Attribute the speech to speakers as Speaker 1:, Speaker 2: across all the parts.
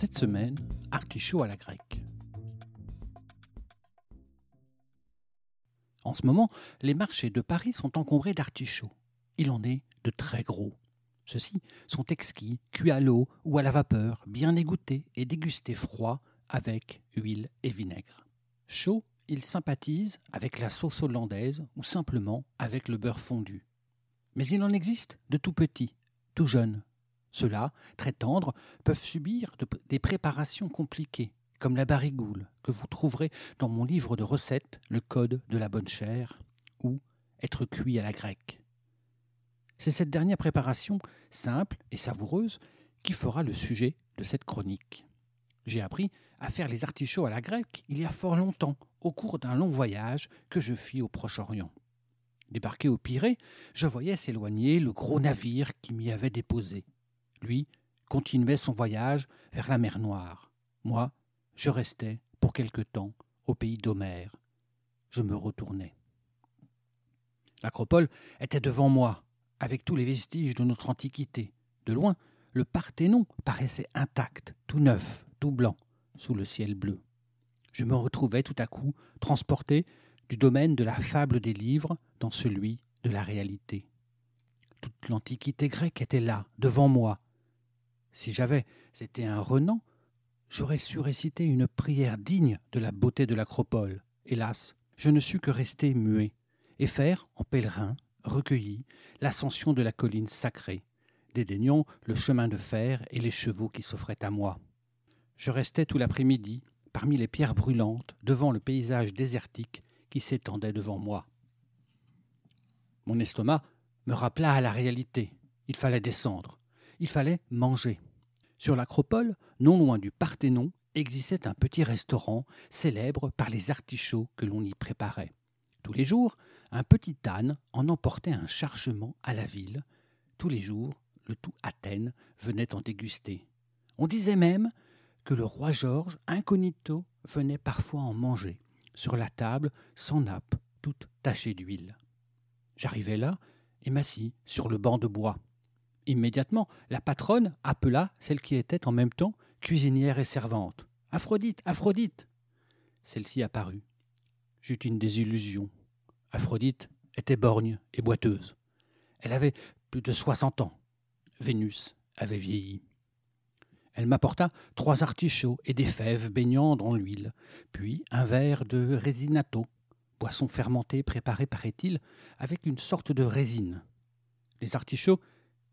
Speaker 1: Cette semaine, artichaut à la grecque. En ce moment, les marchés de Paris sont encombrés d'artichauts. Il en est de très gros. Ceux-ci sont exquis, cuits à l'eau ou à la vapeur, bien égouttés et dégustés froids avec huile et vinaigre. Chaud, ils sympathisent avec la sauce hollandaise ou simplement avec le beurre fondu. Mais il en existe de tout petits, tout jeunes. Ceux-là, très tendres, peuvent subir des préparations compliquées, comme la barigoule, que vous trouverez dans mon livre de recettes, Le Code de la bonne chair, ou Être cuit à la grecque. C'est cette dernière préparation, simple et savoureuse, qui fera le sujet de cette chronique. J'ai appris à faire les artichauts à la grecque il y a fort longtemps, au cours d'un long voyage que je fis au Proche-Orient. Débarqué au Pirée, je voyais s'éloigner le gros navire qui m'y avait déposé. Lui continuait son voyage vers la mer Noire. Moi, je restais, pour quelque temps, au pays d'Homère. Je me retournais. L'acropole était devant moi, avec tous les vestiges de notre antiquité. De loin, le Parthénon paraissait intact, tout neuf, tout blanc, sous le ciel bleu. Je me retrouvais tout à coup transporté du domaine de la fable des livres dans celui de la réalité. Toute l'Antiquité grecque était là, devant moi. Si j'avais été un Renan, j'aurais su réciter une prière digne de la beauté de l'acropole. Hélas, je ne sus que rester muet et faire, en pèlerin, recueilli, l'ascension de la colline sacrée, dédaignant le chemin de fer et les chevaux qui s'offraient à moi. Je restais tout l'après-midi, parmi les pierres brûlantes, devant le paysage désertique qui s'étendait devant moi. Mon estomac me rappela à la réalité. Il fallait descendre. Il fallait manger. Sur l'acropole, non loin du Parthénon, existait un petit restaurant célèbre par les artichauts que l'on y préparait. Tous les jours, un petit âne en emportait un chargement à la ville. Tous les jours, le tout Athènes venait en déguster. On disait même que le roi Georges, incognito, venait parfois en manger, sur la table, sans nappe, toute tachée d'huile. J'arrivai là et m'assis sur le banc de bois. Immédiatement, la patronne appela celle qui était en même temps cuisinière et servante. Aphrodite, Aphrodite Celle-ci apparut. J'eus une désillusion. Aphrodite était borgne et boiteuse. Elle avait plus de soixante ans. Vénus avait vieilli. Elle m'apporta trois artichauts et des fèves baignant dans l'huile, puis un verre de resinato, boisson fermentée préparée, paraît-il, avec une sorte de résine. Les artichauts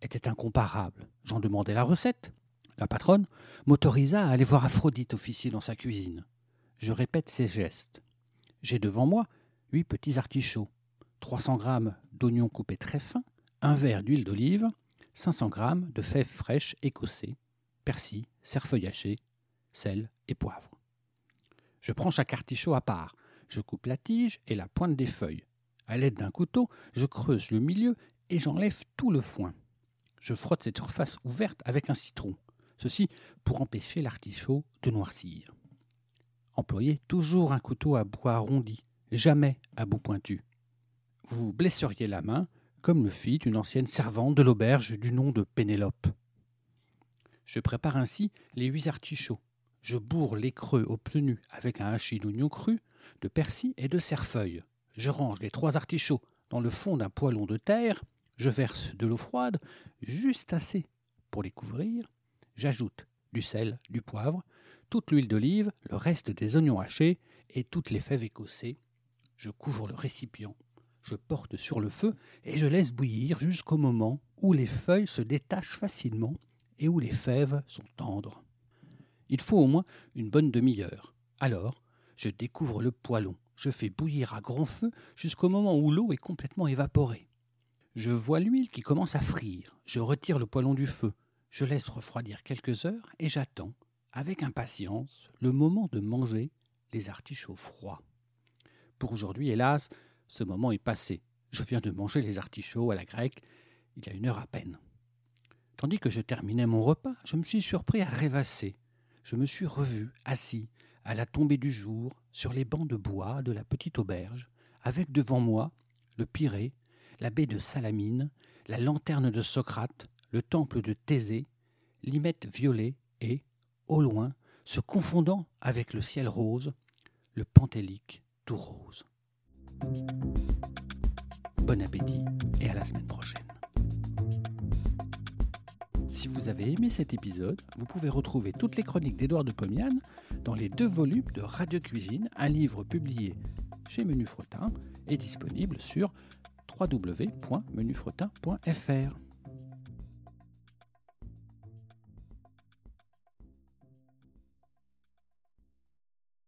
Speaker 1: étaient incomparables. J'en demandai la recette. La patronne m'autorisa à aller voir Aphrodite officier dans sa cuisine. Je répète ses gestes. J'ai devant moi huit petits artichauts, 300 grammes d'oignons coupés très fins, un verre d'huile d'olive, 500 grammes de fèves fraîches écossées, persil, cerfeuil haché, sel et poivre. Je prends chaque artichaut à part. Je coupe la tige et la pointe des feuilles. À l'aide d'un couteau, je creuse le milieu et j'enlève tout le foin. Je frotte cette surface ouverte avec un citron. Ceci pour empêcher l'artichaut de noircir. Employez toujours un couteau à bout arrondi, jamais à bout pointu. Vous vous blesseriez la main, comme le fit une ancienne servante de l'auberge du nom de Pénélope. Je prépare ainsi les huit artichauts. Je bourre les creux obtenus avec un hachis d'oignon cru, de persil et de cerfeuil. Je range les trois artichauts dans le fond d'un poêlon de terre. Je verse de l'eau froide, juste assez pour les couvrir. J'ajoute du sel, du poivre, toute l'huile d'olive, le reste des oignons hachés et toutes les fèves écossées. Je couvre le récipient. Je porte sur le feu et je laisse bouillir jusqu'au moment où les feuilles se détachent facilement et où les fèves sont tendres. Il faut au moins une bonne demi-heure. Alors, je découvre le poêlon. Je fais bouillir à grand feu jusqu'au moment où l'eau est complètement évaporée. Je vois l'huile qui commence à frire. Je retire le poêlon du feu. je laisse refroidir quelques heures et j'attends, avec impatience, le moment de manger les artichauts froids. Pour aujourd'hui, hélas, ce moment est passé. Je viens de manger les artichauts à la grecque il y a une heure à peine. Tandis que je terminais mon repas, je me suis surpris à rêvasser. Je me suis revu, assis, à la tombée du jour, sur les bancs de bois de la petite auberge, avec devant moi le Pirée, la baie de Salamine, la lanterne de Socrate, le temple de Thésée, l'imette violet et, au loin, se confondant avec le ciel rose, le Pentélique tout rose. Bon appétit et à la semaine prochaine. Si vous avez aimé cet épisode, vous pouvez retrouver toutes les chroniques d'Édouard de Pomiane dans les deux volumes de Radio Cuisine, un livre publié chez Menu Fretin et disponible sur www.menufretin.fr.